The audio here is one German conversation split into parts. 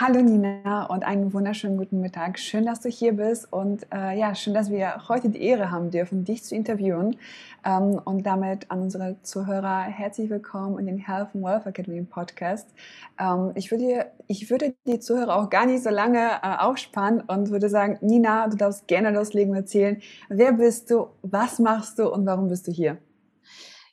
Hallo Nina und einen wunderschönen guten Mittag. Schön, dass du hier bist und äh, ja, schön, dass wir heute die Ehre haben dürfen, dich zu interviewen. Ähm, und damit an unsere Zuhörer herzlich willkommen in den Health and Wealth Academy Podcast. Ähm, ich, würde, ich würde die Zuhörer auch gar nicht so lange äh, aufspannen und würde sagen, Nina, du darfst gerne loslegen und erzählen, wer bist du, was machst du und warum bist du hier?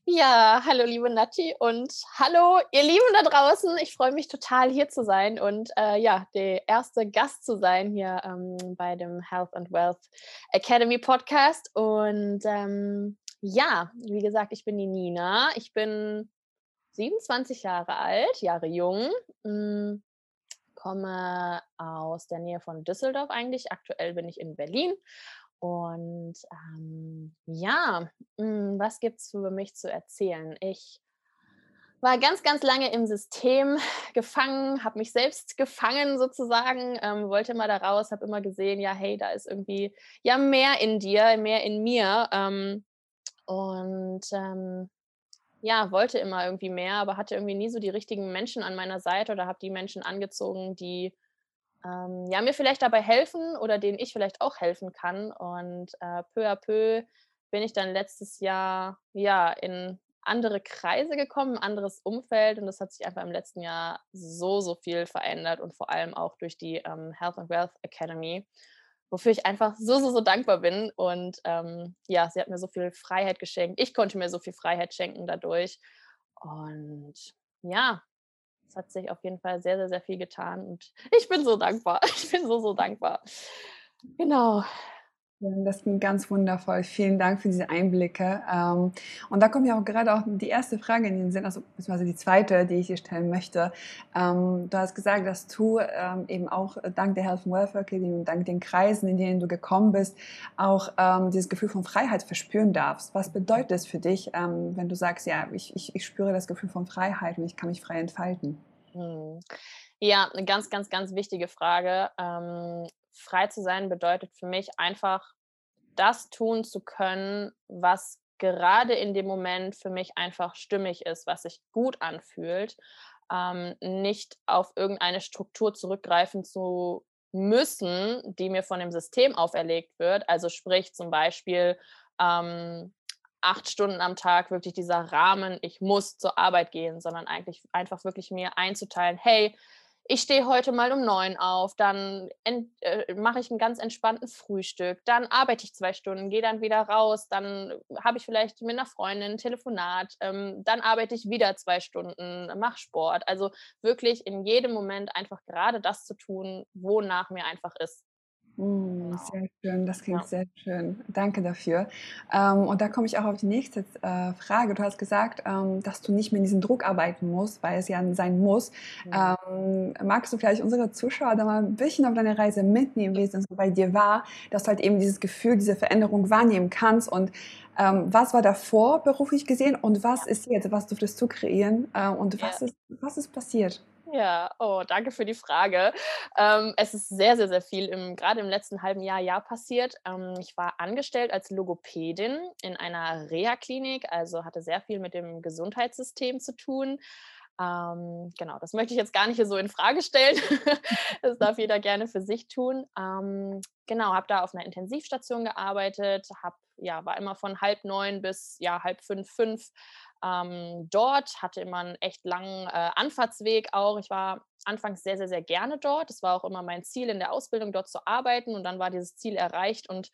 Ja, hallo liebe Nati und hallo ihr Lieben da draußen. Ich freue mich total hier zu sein und äh, ja, der erste Gast zu sein hier ähm, bei dem Health and Wealth Academy Podcast. Und ähm, ja, wie gesagt, ich bin die Nina. Ich bin 27 Jahre alt, Jahre jung. Hm, komme aus der Nähe von Düsseldorf eigentlich. Aktuell bin ich in Berlin und ähm, ja, hm, was gibt es für mich zu erzählen? Ich war ganz, ganz lange im System gefangen, habe mich selbst gefangen sozusagen, ähm, wollte immer da raus, habe immer gesehen, ja, hey, da ist irgendwie ja mehr in dir, mehr in mir. Ähm, und ähm, ja, wollte immer irgendwie mehr, aber hatte irgendwie nie so die richtigen Menschen an meiner Seite oder habe die Menschen angezogen, die ähm, ja, mir vielleicht dabei helfen oder denen ich vielleicht auch helfen kann. Und äh, peu à peu bin ich dann letztes Jahr ja in andere Kreise gekommen, ein anderes Umfeld und das hat sich einfach im letzten Jahr so, so viel verändert und vor allem auch durch die ähm, Health and Wealth Academy, wofür ich einfach so, so, so dankbar bin. Und ähm, ja, sie hat mir so viel Freiheit geschenkt. Ich konnte mir so viel Freiheit schenken dadurch. Und ja, es hat sich auf jeden Fall sehr, sehr, sehr viel getan und ich bin so dankbar. Ich bin so, so dankbar. Genau. Das klingt ganz wundervoll. Vielen Dank für diese Einblicke. Ähm, und da kommt ja auch gerade auch die erste Frage in den Sinn, also beziehungsweise die zweite, die ich dir stellen möchte. Ähm, du hast gesagt, dass du ähm, eben auch dank der Health and Welfare Academy und dank den Kreisen, in denen du gekommen bist, auch dieses Gefühl von Freiheit verspüren darfst. Was bedeutet es für dich, wenn du sagst, ja, ich, ich, ich spüre das Gefühl von Freiheit und ich kann mich frei entfalten? Hm. Ja, eine ganz, ganz, ganz wichtige Frage frei zu sein bedeutet für mich einfach, das tun zu können, was gerade in dem Moment für mich einfach stimmig ist, was sich gut anfühlt, ähm, nicht auf irgendeine Struktur zurückgreifen zu müssen, die mir von dem System auferlegt wird. Also sprich zum Beispiel ähm, acht Stunden am Tag wirklich dieser Rahmen, ich muss zur Arbeit gehen, sondern eigentlich einfach wirklich mir einzuteilen, hey, ich stehe heute mal um neun auf, dann äh, mache ich einen ganz entspannten Frühstück, dann arbeite ich zwei Stunden, gehe dann wieder raus, dann habe ich vielleicht mit einer Freundin ein Telefonat, ähm, dann arbeite ich wieder zwei Stunden, mache Sport. Also wirklich in jedem Moment einfach gerade das zu tun, wonach mir einfach ist. Mm, genau. sehr schön, das klingt Ja. sehr schön. Danke dafür. Ähm, und da komme ich auch auf die nächste äh, Frage. Du hast gesagt, ähm, dass du nicht mehr in diesem Druck arbeiten musst, weil es ja sein muss. Ja. Ähm, magst du vielleicht unsere Zuschauer da mal ein bisschen auf deine Reise mitnehmen, wie es denn so bei dir war, dass du halt eben dieses Gefühl, diese Veränderung wahrnehmen kannst und ähm, was war davor beruflich gesehen und was ist jetzt, was durftest du kreieren äh, und Ja. was ist, was ist passiert? Ja, oh, danke für die Frage. Ähm, es ist sehr, sehr, sehr viel im, gerade im letzten halben Jahr, Jahr passiert. Ähm, ich war angestellt als Logopädin in einer Reha-Klinik, also hatte sehr viel mit dem Gesundheitssystem zu tun. Ähm, genau, das möchte ich jetzt gar nicht so in Frage stellen. das darf jeder gerne für sich tun. Ähm, genau, habe da auf einer Intensivstation gearbeitet, hab, ja, war immer von halb neun bis ja, halb fünf, fünf ähm, dort, hatte immer einen echt langen äh, Anfahrtsweg auch. Ich war anfangs sehr, sehr, sehr gerne dort. Es war auch immer mein Ziel in der Ausbildung, dort zu arbeiten. Und dann war dieses Ziel erreicht. Und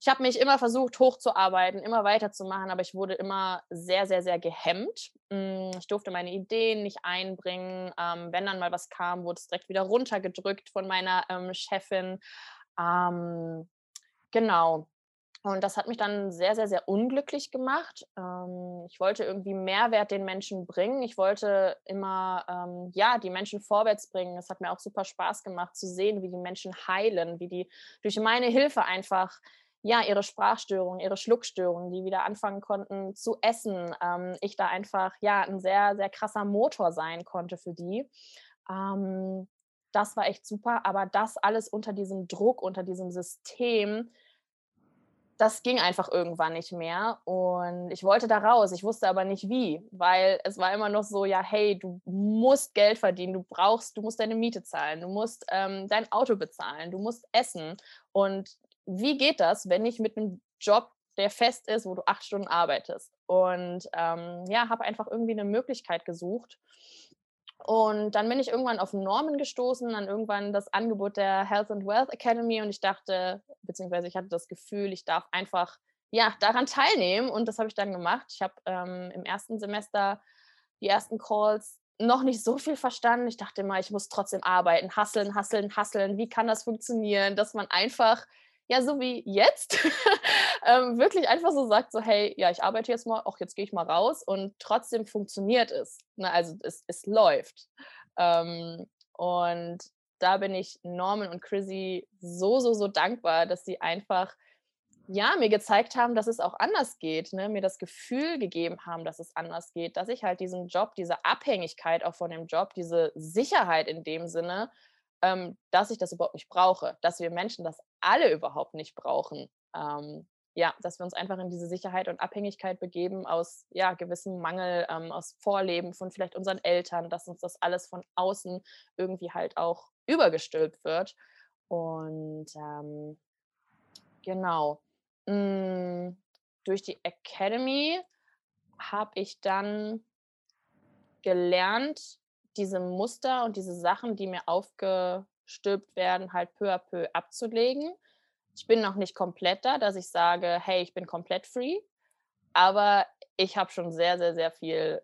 ich habe mich immer versucht, hochzuarbeiten, immer weiterzumachen, aber ich wurde immer sehr, sehr, sehr gehemmt. Hm, ich durfte meine Ideen nicht einbringen. Ähm, wenn dann mal was kam, wurde es direkt wieder runtergedrückt von meiner ähm, Chefin. Ähm, genau. Und das hat mich dann sehr, sehr, sehr unglücklich gemacht. Ähm, ich wollte irgendwie Mehrwert den Menschen bringen. Ich wollte immer, ähm, ja, die Menschen vorwärts bringen. Es hat mir auch super Spaß gemacht zu sehen, wie die Menschen heilen, wie die durch meine Hilfe einfach ja, ihre Sprachstörungen, ihre Schluckstörungen, die wieder anfangen konnten zu essen. Ähm, ich da einfach, ja, ein sehr, sehr krasser Motor sein konnte für die. Das war echt super, aber das alles unter diesem Druck, unter diesem System, das ging einfach irgendwann nicht mehr und ich wollte da raus. Ich wusste aber nicht wie, weil es war immer noch so, ja, hey, du musst Geld verdienen, du brauchst, du musst deine Miete zahlen, du musst ähm, dein Auto bezahlen, du musst essen. Und wie geht das, wenn ich mit einem Job, der fest ist, wo du acht Stunden arbeitest? Und ähm, ja, habe einfach irgendwie eine Möglichkeit gesucht. Und dann bin ich irgendwann auf Normen gestoßen, dann irgendwann das Angebot der Health and Wealth Academy und ich dachte, beziehungsweise ich hatte das Gefühl, ich darf einfach ja daran teilnehmen und das habe ich dann gemacht. Ich habe ähm, im ersten Semester die ersten Calls noch nicht so viel verstanden. Ich dachte immer, ich muss trotzdem arbeiten, hasseln, hasseln, hasseln. Wie kann das funktionieren, dass man einfach ja, so wie jetzt, ähm, wirklich einfach so sagt, so, hey, ja, ich arbeite jetzt mal, auch jetzt gehe ich mal raus und trotzdem funktioniert es. Ne? Also es, es läuft. Ähm, und da bin ich Norman und Chrissy so, so, so dankbar, dass sie einfach ja, mir gezeigt haben, dass es auch anders geht, ne? mir das Gefühl gegeben haben, dass es anders geht, dass ich halt diesen Job, diese Abhängigkeit auch von dem Job, diese Sicherheit in dem Sinne ähm, dass ich das überhaupt nicht brauche, dass wir Menschen das alle überhaupt nicht brauchen. Ähm, ja, dass wir uns einfach in diese Sicherheit und Abhängigkeit begeben aus ja, gewissem Mangel, ähm, aus Vorleben von vielleicht unseren Eltern, dass uns das alles von außen irgendwie halt auch übergestülpt wird. Und ähm, genau, mh, hm, durch die Academy habe ich dann gelernt, diese Muster und diese Sachen, die mir aufgestülpt werden, halt peu à peu abzulegen. Ich bin noch nicht komplett da, dass ich sage, hey, ich bin komplett free, aber ich habe schon sehr, sehr, sehr viel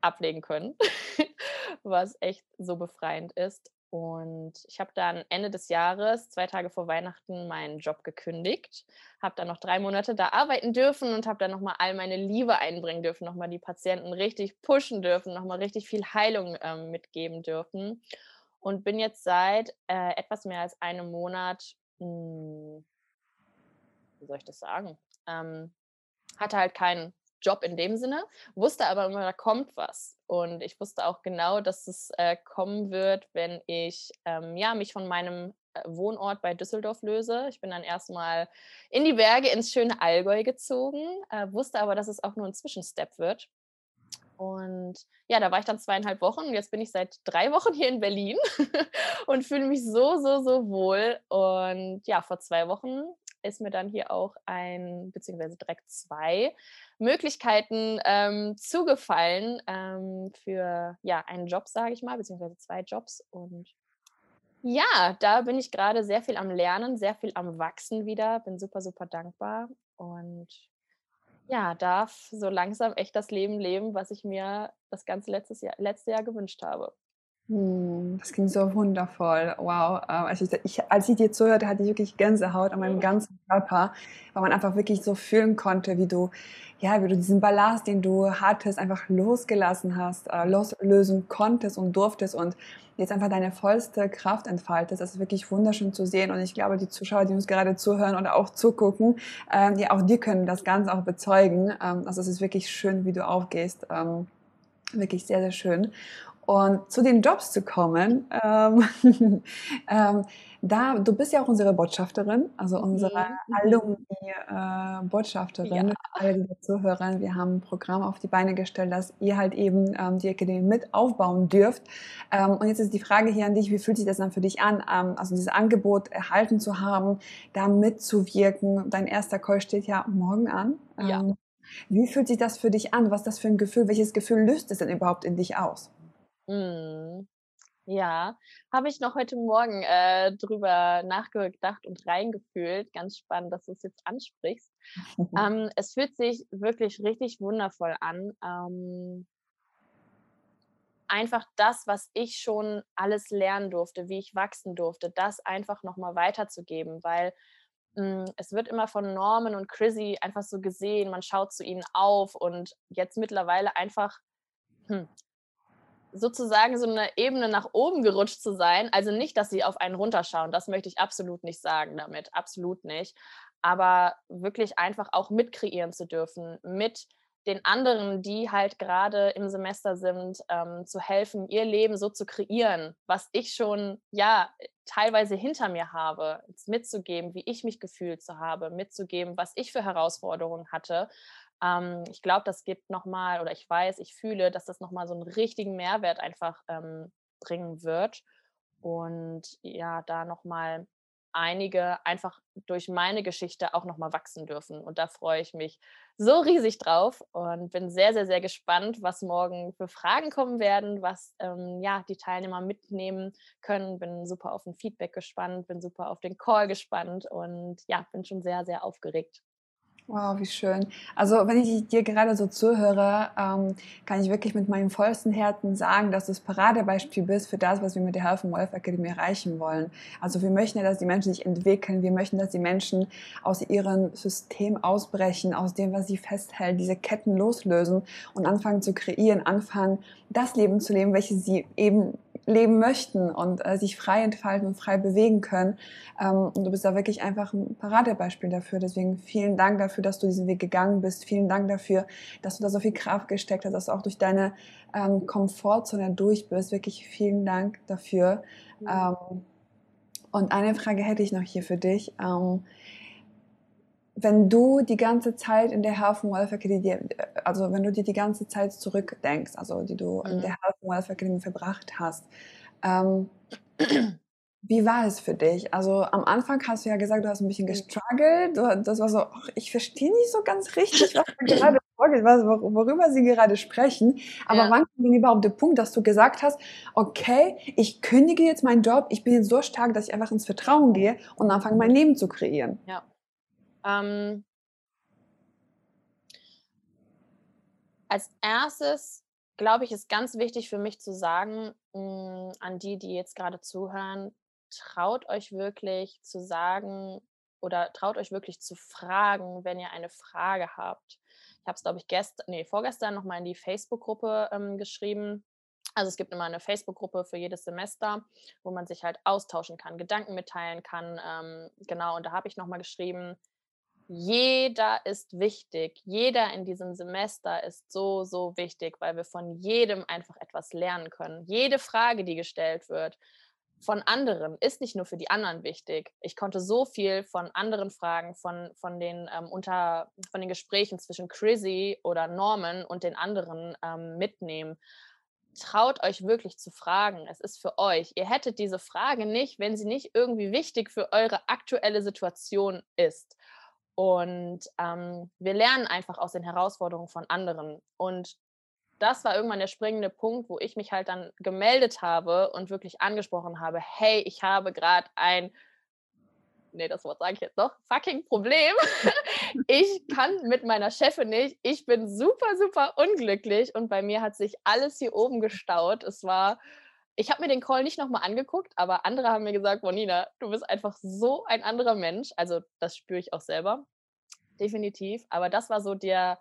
ablegen können, was echt so befreiend ist. Und ich habe dann Ende des Jahres, zwei Tage vor Weihnachten, meinen Job gekündigt, habe dann noch drei Monate da arbeiten dürfen und habe dann nochmal all meine Liebe einbringen dürfen, nochmal die Patienten richtig pushen dürfen, nochmal richtig viel Heilung ähm, mitgeben dürfen. Und bin jetzt seit äh, etwas mehr als einem Monat, mh, hm, wie soll ich das sagen, ähm, hatte halt keinen Job in dem Sinne, wusste aber immer, da kommt was. Und ich wusste auch genau, dass es äh, kommen wird, wenn ich ähm, ja, mich von meinem äh, Wohnort bei Düsseldorf löse. Ich bin dann erstmal in die Berge ins schöne Allgäu gezogen, äh, wusste aber, dass es auch nur ein Zwischenstep wird. Und ja, da war ich dann zweieinhalb Wochen und jetzt bin ich seit drei Wochen hier in Berlin und fühle mich so, so, so wohl. Und ja, vor zwei Wochen ist mir dann hier auch ein, beziehungsweise direkt zwei Möglichkeiten ähm, zugefallen ähm, für ja, einen Job, sage ich mal, beziehungsweise zwei Jobs. Und ja, da bin ich gerade sehr viel am Lernen, sehr viel am Wachsen wieder, bin super, super dankbar und ja, darf so langsam echt das Leben leben, was ich mir das ganze letztes Jahr, letzte Jahr gewünscht habe. Hm, das klingt so wundervoll. Wow. Ähm, als ich, ich, als ich dir zuhörte, hatte ich wirklich Gänsehaut an meinem ganzen Körper, weil man einfach wirklich so fühlen konnte, wie du, ja, wie du diesen Ballast, den du hattest, einfach losgelassen hast, äh, loslösen konntest und durftest und jetzt einfach deine vollste Kraft entfaltest. Das ist wirklich wunderschön zu sehen. Und ich glaube, die Zuschauer, die uns gerade zuhören oder auch zugucken, ähm, ja, auch die können das Ganze auch bezeugen. Ähm, also es ist wirklich schön, wie du aufgehst. Ähm, wirklich sehr, sehr schön. Und zu den Jobs zu kommen, ähm, ähm, da, du bist ja auch unsere Botschafterin, also unsere mhm. Alumni-Botschafterin, äh, ja. alle, die zuhören. Wir haben ein Programm auf die Beine gestellt, dass ihr halt eben ähm, die Akademie mit aufbauen dürft. Ähm, und jetzt ist die Frage hier an dich, wie fühlt sich das dann für dich an, ähm, also dieses Angebot erhalten zu haben, da mitzuwirken? Dein erster Call steht ja morgen an. Ja. Wie fühlt sich das für dich an? Was ist das für ein Gefühl? Welches Gefühl löst es denn überhaupt in dich aus? Mhm. Ja, habe ich noch heute Morgen äh, drüber nachgedacht und reingefühlt. Ganz spannend, dass du es jetzt ansprichst. Ähm, es fühlt sich wirklich richtig wundervoll an. Ähm, einfach das, was ich schon alles lernen durfte, wie ich wachsen durfte, das einfach nochmal weiterzugeben, weil es wird immer von Norman und Chrissy einfach so gesehen, man schaut zu ihnen auf und jetzt mittlerweile einfach, hm, sozusagen so eine Ebene nach oben gerutscht zu sein. Also nicht, dass sie auf einen runterschauen, das möchte ich absolut nicht sagen damit, absolut nicht. Aber wirklich einfach auch mitkreieren zu dürfen, mit den anderen, die halt gerade im Semester sind, ähm, zu helfen, ihr Leben so zu kreieren, was ich schon, ja, teilweise hinter mir habe, mitzugeben, wie ich mich gefühlt zu habe, mitzugeben, was ich für Herausforderungen hatte. Ähm, ich glaube, das gibt nochmal, oder ich weiß, ich fühle, dass das nochmal so einen richtigen Mehrwert einfach ähm, bringen wird. Und ja, da nochmal einige einfach durch meine Geschichte auch nochmal wachsen dürfen. Und da freue ich mich so riesig drauf und bin sehr, sehr, sehr gespannt, was morgen für Fragen kommen werden, was ähm, ja, die Teilnehmer mitnehmen können. Bin super auf ein Feedback gespannt, bin super auf den Call gespannt und ja, bin schon sehr, sehr aufgeregt. Wow, wie schön. Also wenn ich dir gerade so zuhöre, ähm, kann ich wirklich mit meinem vollsten Herzen sagen, dass du das Paradebeispiel bist für das, was wir mit der Health and Wealth Academy erreichen wollen. Also wir möchten ja, dass die Menschen sich entwickeln. Wir möchten, dass die Menschen aus ihrem System ausbrechen, aus dem, was sie festhält, diese Ketten loslösen und anfangen zu kreieren, anfangen, das Leben zu leben, welches sie eben leben möchten und äh, sich frei entfalten und frei bewegen können. Ähm, und du bist da wirklich einfach ein Paradebeispiel dafür. Deswegen vielen Dank dafür, dass du diesen Weg gegangen bist. Vielen Dank dafür, dass du da so viel Kraft gesteckt hast, dass du auch durch deine ähm, Komfortzone durch bist. Wirklich vielen Dank dafür. Mhm. Ähm, und eine Frage hätte ich noch hier für dich. Wenn du die ganze Zeit in der Health and Wealth Academy, also wenn du dir die ganze Zeit zurückdenkst, also die du mhm. in der Health and Wealth Academy verbracht hast, ähm, wie war es für dich? Also am Anfang hast du ja gesagt, du hast ein bisschen mhm. gestruggelt. Das war so, ach, ich verstehe nicht so ganz richtig, was gerade vorgeht, worüber sie gerade sprechen. Aber ja. wann kam denn überhaupt der Punkt, dass du gesagt hast, okay, ich kündige jetzt meinen Job, ich bin jetzt so stark, dass ich einfach ins Vertrauen gehe und anfange mein Leben zu kreieren? Ja. Ähm, als erstes glaube ich, ist ganz wichtig für mich zu sagen, mh, hm, an die, die jetzt gerade zuhören, traut euch wirklich zu sagen oder traut euch wirklich zu fragen, wenn ihr eine Frage habt. Ich habe es, glaube ich, gestern, nee, vorgestern nochmal in die Facebook-Gruppe ähm, geschrieben. Also es gibt immer eine Facebook-Gruppe für jedes Semester, wo man sich halt austauschen kann, Gedanken mitteilen kann. Ähm, genau, und da habe ich nochmal geschrieben, jeder ist wichtig. Jeder in diesem Semester ist so, so wichtig, weil wir von jedem einfach etwas lernen können. Jede Frage, die gestellt wird von anderen, ist nicht nur für die anderen wichtig. Ich konnte so viel von anderen Fragen, von, von, den, ähm, unter, von den Gesprächen zwischen Chrissy oder Norman und den anderen ähm, mitnehmen. Traut euch wirklich zu fragen. Es ist für euch. Ihr hättet diese Frage nicht, wenn sie nicht irgendwie wichtig für eure aktuelle Situation ist. Und ähm, wir lernen einfach aus den Herausforderungen von anderen. Und das war irgendwann der springende Punkt, wo ich mich halt dann gemeldet habe und wirklich angesprochen habe, hey, ich habe gerade ein, nee, das Wort sage ich jetzt noch, fucking Problem. ich kann mit meiner Chefin nicht. Ich bin super, super unglücklich und bei mir hat sich alles hier oben gestaut. Es war, ich habe mir den Call nicht nochmal angeguckt, aber andere haben mir gesagt, Bonina, du bist einfach so ein anderer Mensch. Also das spüre ich auch selber, definitiv. Aber das war so der,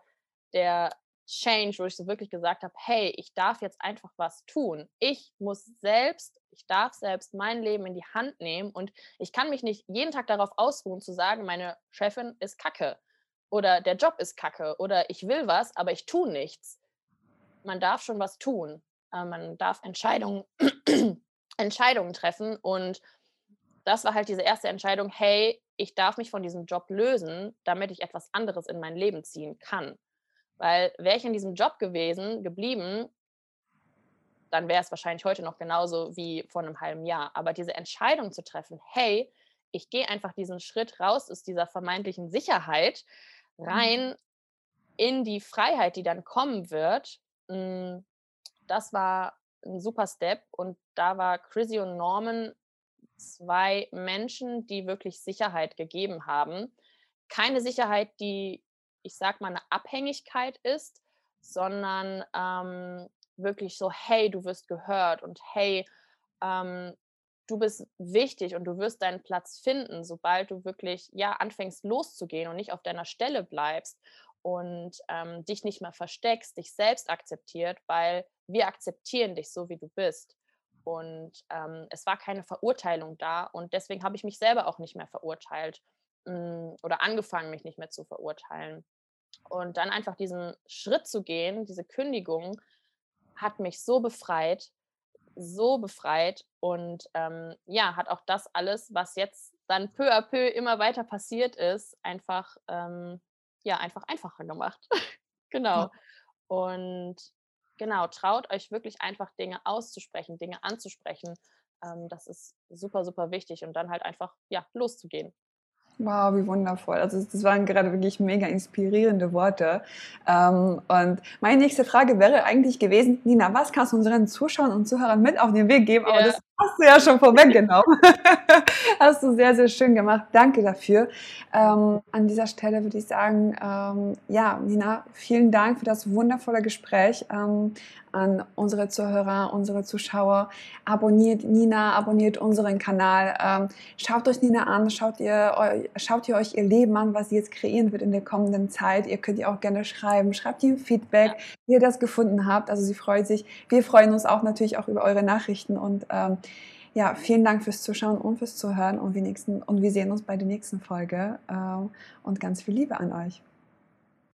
der Change, wo ich so wirklich gesagt habe, hey, ich darf jetzt einfach was tun. Ich muss selbst, ich darf selbst mein Leben in die Hand nehmen und ich kann mich nicht jeden Tag darauf ausruhen zu sagen, meine Chefin ist kacke oder der Job ist kacke oder ich will was, aber ich tue nichts. Man darf schon was tun. Äh, man darf Entscheidungen, Entscheidungen treffen. Und das war halt diese erste Entscheidung, hey, ich darf mich von diesem Job lösen, damit ich etwas anderes in mein Leben ziehen kann. Weil wäre ich in diesem Job gewesen, geblieben, dann wäre es wahrscheinlich heute noch genauso wie vor einem halben Jahr. Aber diese Entscheidung zu treffen, hey, ich gehe einfach diesen Schritt raus aus dieser vermeintlichen Sicherheit mhm. rein in die Freiheit, die dann kommen wird, hm, das war ein super Step und da war Chrissy und Norman zwei Menschen, die wirklich Sicherheit gegeben haben. Keine Sicherheit, die, ich sag mal, eine Abhängigkeit ist, sondern ähm, wirklich so, hey, du wirst gehört und hey, ähm, du bist wichtig und du wirst deinen Platz finden, sobald du wirklich ja anfängst loszugehen und nicht auf deiner Stelle bleibst und ähm, dich nicht mehr versteckst, dich selbst akzeptiert, weil wir akzeptieren dich so, wie du bist. Und ähm, es war keine Verurteilung da und deswegen habe ich mich selber auch nicht mehr verurteilt mh, hm, oder angefangen, mich nicht mehr zu verurteilen. Und dann einfach diesen Schritt zu gehen, diese Kündigung, hat mich so befreit. so befreit und ähm, ja, hat auch das alles, was jetzt dann peu à peu immer weiter passiert ist, einfach, ähm, ja, einfach einfacher gemacht. genau. Und genau, traut euch wirklich einfach Dinge auszusprechen, Dinge anzusprechen. Ähm, das ist super, super wichtig und dann halt einfach, ja, loszugehen. Wow, wie wundervoll. Also das waren gerade wirklich mega inspirierende Worte. Ähm, und meine nächste Frage wäre eigentlich gewesen, Nina, was kannst du unseren Zuschauern und Zuhörern mit auf den Weg geben? Aber Ja. das hast du ja schon vorweggenommen. hast du sehr, sehr schön gemacht. Danke dafür. Ähm, an dieser Stelle würde ich sagen, ähm, ja, Nina, vielen Dank für das wundervolle Gespräch. Ähm, an unsere Zuhörer, unsere Zuschauer. Abonniert Nina, abonniert unseren Kanal. Ähm, schaut euch Nina an, schaut ihr, schaut ihr euch ihr Leben an, was sie jetzt kreieren wird in der kommenden Zeit. Ihr könnt ihr auch gerne schreiben. Schreibt ihr Feedback, wie ihr das gefunden habt. Also sie freut sich. Wir freuen uns auch natürlich auch über eure Nachrichten und ähm, ja, vielen Dank fürs Zuschauen und fürs Zuhören und wir, nächsten, und wir sehen uns bei der nächsten Folge ähm, und ganz viel Liebe an euch.